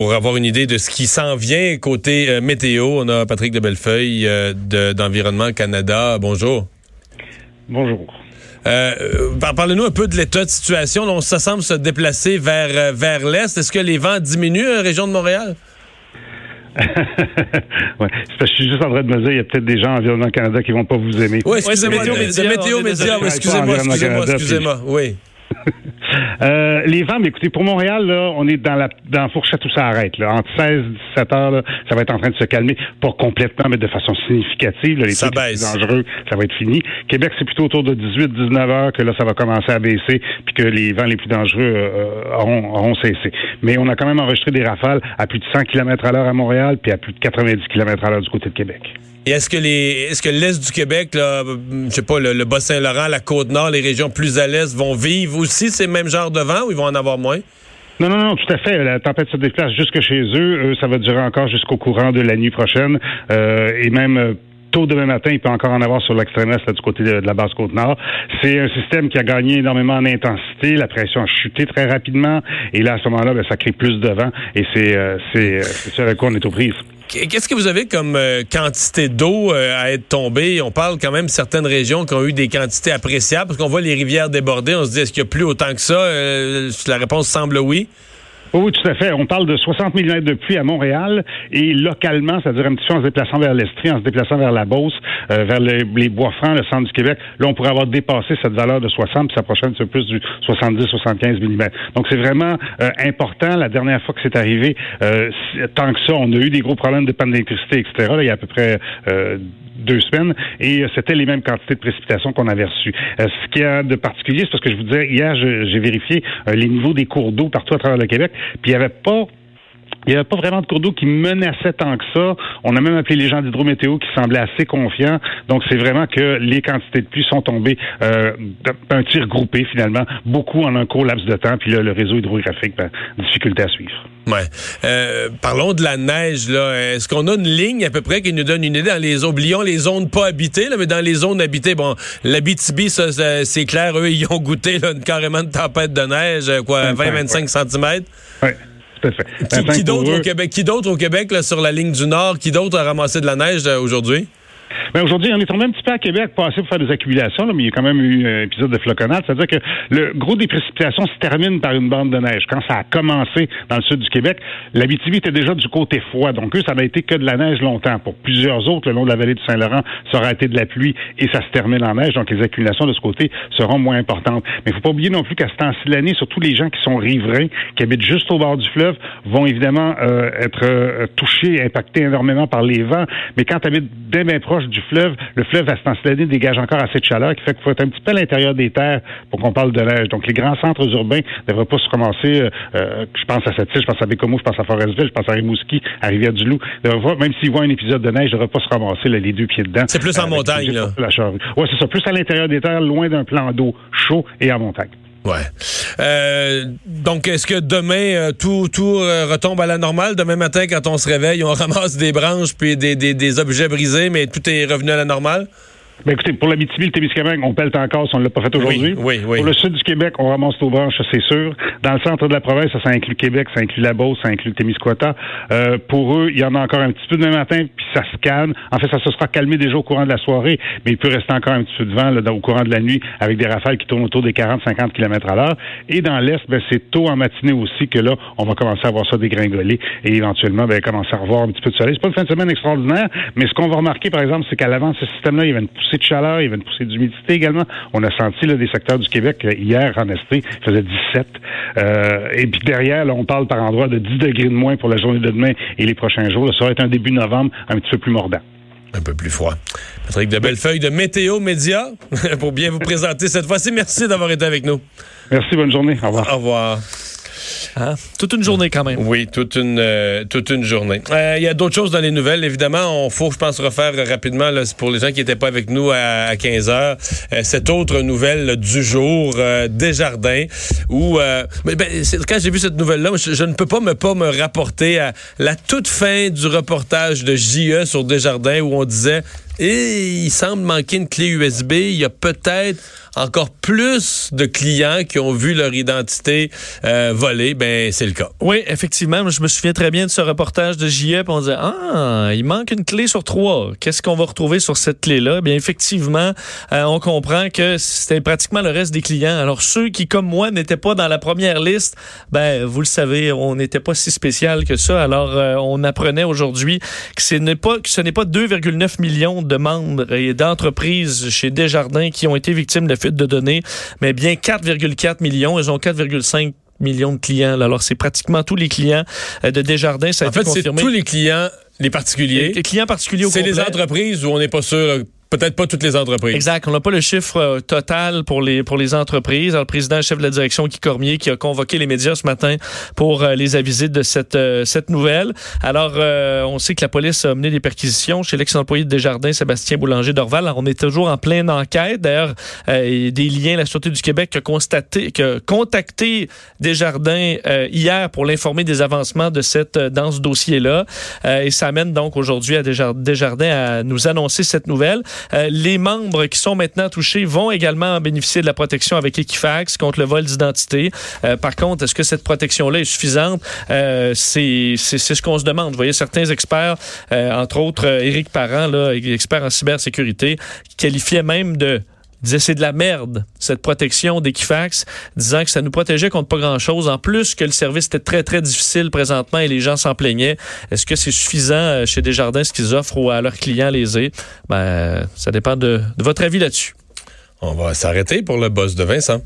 Pour avoir une idée de ce qui s'en vient côté euh, météo, on a Patrick de Bellefeuille euh, d'Environnement Canada. Bonjour. Bonjour. Euh, Parlez-nous un peu de l'état de situation. on, ça semble se déplacer vers, euh, vers l'est. Est-ce que les vents diminuent en région de Montréal? ouais, c'est parce que je suis juste en train de me dire, il y a peut-être des gens Environnement Canada qui vont pas vous aimer. Oui, excusez-moi, météo, météo, excusez-moi, excusez-moi, excusez-moi, oui. Euh, les vents, mais écoutez, pour Montréal, là, on est dans la dans la fourchette où ça arrête. Là. Entre 16 et 17 heures, là, ça va être en train de se calmer, pas complètement, mais de façon significative. Là, les ça baisse. dangereux, ça va être fini. Québec, c'est plutôt autour de 18-19 heures que là, ça va commencer à baisser, puis que les vents les plus dangereux euh, auront, auront, cessé. Mais on a quand même enregistré des rafales à plus de 100 km à l'heure à Montréal, puis à plus de 90 km à l'heure du côté de Québec. Et est-ce que les est-ce que l'est du Québec, là, je sais pas, le, le Bas-Saint-Laurent, la Côte-Nord, les régions plus à l'est vont vivre aussi ces mêmes genres de vent ou ils vont en avoir moins? Non, non, non, tout à fait. La tempête se déplace jusque chez eux. ça va durer encore jusqu'au courant de la nuit prochaine. Euh, et même euh, tôt demain matin, il peut encore en avoir sur l'extrême est du côté de, la basse côte nord. C'est un système qui a gagné énormément en intensité. La pression a chuté très rapidement. Et là, à ce moment-là, ben, ça crée plus de vent. Et c'est euh, c'est ce avec quoi on est aux prises. Qu'est-ce que vous avez comme euh, quantité d'eau euh, à être tombée? On parle quand même de certaines régions qui ont eu des quantités appréciables, parce qu'on voit les rivières déborder. On se dit, est-ce qu'il y a plus autant que ça? Euh, la réponse semble oui. Oui, tout à fait. On parle de 60 mm de pluie à Montréal et localement, c'est-à-dire un petit peu en se déplaçant vers l'Estrie, en se déplaçant vers la Beauce, euh, vers les Bois-Francs, le centre du Québec. Là, on pourrait avoir dépassé cette valeur de 60, puis sa prochaine, c'est plus du 70-75 mm. Donc, c'est vraiment euh, important. La dernière fois que c'est arrivé, euh, tant que ça, on a eu des gros problèmes de panne d'électricité, etc. Là, il y a à peu près deux semaines et c'était les mêmes quantités de précipitations qu'on avait reçues. ce qu'il y a de particulier, c'est parce que je vous disais, hier, j'ai vérifié les niveaux des cours d'eau partout à travers le Québec. Puis il n'y avait pas il n'y avait pas vraiment de cours d'eau qui menaçait tant que ça. On a même appelé les gens d'hydrométéo qui semblaient assez confiants. Donc, c'est vraiment que les quantités de pluie sont tombées euh, d'un tir groupé, finalement, beaucoup en un court laps de temps. Puis là, le réseau hydrographique, ben, difficulté à suivre. Ouais. Euh, parlons de la neige. là. Est-ce qu'on a une ligne à peu près qui nous donne une idée dans les oublions les zones pas habitées, là, mais dans les zones habitées, bon, l'Abitibi, ça, c'est clair, eux, ils ont goûté là, une, carrément de tempête de neige, quoi, 20-25 cm. Qui, d'autre au Québec, qui d'autre au Québec là, sur la ligne du Nord, qui d'autre a ramassé de la neige euh, aujourd'hui? Ben aujourd'hui, on est tombé un petit peu à Québec, pas assez pour faire des accumulations, mais il y a quand même eu un épisode de floconnade. C'est-à-dire que le gros des précipitations se termine par une bande de neige. Quand ça a commencé dans le sud du Québec, l'Abitibi était déjà du côté froid. Donc, eux, ça n'a été que de la neige longtemps. Pour plusieurs autres, le long de la vallée du Saint-Laurent, ça aura été de la pluie et ça se termine en neige. Donc, les accumulations de ce côté seront moins importantes. Mais il faut pas oublier non plus qu'à ce temps-ci de l'année, surtout les gens qui sont riverains, qui habitent juste au bord du fleuve, vont évidemment euh, être euh, touchés, impactés énormément par les vents. Mais quand tu habites bien, bien proche fleuve, le fleuve, à ce temps dégage encore assez de chaleur qui fait qu'il faut être un petit peu à l'intérieur des terres pour qu'on parle de neige. Donc, les grands centres urbains ne devraient pas se ramasser, euh, euh, je pense à cette je pense à Bécomo, je pense à Forestville, je pense à Rimouski, à Rivière-du-Loup. Même s'ils voient un épisode de neige, ils ne devraient pas se ramasser les deux pieds dedans. C'est plus en montagne, là. Oui, c'est ça. Plus à l'intérieur des terres, loin d'un plan d'eau chaud et en montagne. Ouais. Euh, donc, est-ce que demain, euh, tout, tout euh, retombe à la normale? Demain matin, quand on se réveille, on ramasse des branches puis des, des, des objets brisés, mais tout est revenu à la normale? Ben écoutez, pour l'Abitibi, le Témiscamingue, on pèle encore si on ne l'a pas fait aujourd'hui. Oui, oui, Pour le sud du Québec, on ramasse nos branches, ça c'est sûr. Dans le centre de la province, ça, ça inclut Québec, ça inclut la Beauce, ça inclut le Témiscouata. Euh, pour eux, il y en a encore un petit peu demain matin, puis ça se calme. En fait, ça se sera calmé déjà au courant de la soirée, mais il peut rester encore un petit peu de vent là, au courant de la nuit avec des rafales qui tournent autour des 40-50 km à l'heure. Et dans l'Est, ben, c'est tôt en matinée aussi que là, on va commencer à voir ça dégringoler et éventuellement ben, commencer à revoir un petit peu de soleil. C'est pas une fin de semaine extraordinaire, mais ce qu'on va remarquer, par exemple, c'est qu'à l'avant ce système-là, il y avait une poussée de chaleur, il y avait une poussée d'humidité également. On a senti là, des secteurs du Québec euh, hier en Esté, il faisait 17. Euh, et puis derrière, là, on parle par endroit de 10 degrés de moins pour la journée de demain et les prochains jours. ça va être un début novembre un petit peu plus mordant. Un peu plus froid. Patrick de Bellefeuille de Météo Média pour bien vous présenter cette fois-ci. Merci d'avoir été avec nous. Merci, bonne journée. Au revoir. Au revoir. Hein? Toute une journée quand même. Oui, toute une euh, toute une journée. Euh, il y a d'autres choses dans les nouvelles. Évidemment, on faut, je pense, refaire rapidement là, pour les gens qui n'étaient pas avec nous à, 15 heures. Euh, cette autre nouvelle du jour, Desjardins, où ben, quand j'ai vu cette nouvelle-là, je, ne peux pas me pas me rapporter à la toute fin du reportage de JE sur Desjardins où on disait et il semble manquer une clé USB. Il y a peut-être encore plus de clients qui ont vu leur identité euh, volée, ben c'est le cas. Oui, effectivement. Je me souviens très bien de ce reportage de JEP. On disait ah, il manque une clé sur trois. Qu'est-ce qu'on va retrouver sur cette clé-là? Bien effectivement, euh, on comprend que c'était pratiquement le reste des clients. Alors ceux qui, comme moi, n'étaient pas dans la première liste, ben vous le savez, on n'était pas si spécial que ça. Alors euh, on apprenait aujourd'hui que ce n'est pas que ce n'est pas 2,9 millions de membres et d'entreprises chez Desjardins qui ont été victimes de fuite de données, mais bien 4,4 millions. Ils ont 4,5 millions de clients. Alors, c'est pratiquement tous les clients euh, de Desjardins. Ça a en fait, c'est tous les clients, les particuliers. Les clients particuliers au C'est les entreprises où on n'est pas sûr Peut-être pas toutes les entreprises. Exact. On n'a pas le chiffre euh, total pour les pour les entreprises. Alors, le président chef de la direction, Guy Cormier, qui a convoqué les médias ce matin pour euh, les aviser de cette euh, cette nouvelle. Alors, on sait que la police a mené des perquisitions chez l'ex-employé de Desjardins, Sébastien Boulanger d'Orval. Alors, on est toujours en pleine enquête. D'ailleurs, des liens, la Sûreté du Québec a constaté, contacté Desjardins hier pour l'informer des avancements de cette dans ce dossier-là. et ça amène donc aujourd'hui à Desjardins à nous annoncer cette nouvelle. Euh, les membres qui sont maintenant touchés vont également bénéficier de la protection avec Equifax contre le vol d'identité. Euh, par contre, est-ce que cette protection-là est suffisante? Euh, c'est ce qu'on se demande. Vous voyez, certains experts, entre autres Éric Parent, là, expert en cybersécurité, qualifiaient même de disait c'est de la merde, cette protection d'Equifax, disant que ça nous protégeait contre pas grand-chose. En plus que le service était très, très difficile présentement et les gens s'en plaignaient. Est-ce que c'est suffisant euh, chez Desjardins ce qu'ils offrent ou à leurs clients lésés? Ben, ça dépend de, de votre avis là-dessus. On va s'arrêter pour le boss de Vincent.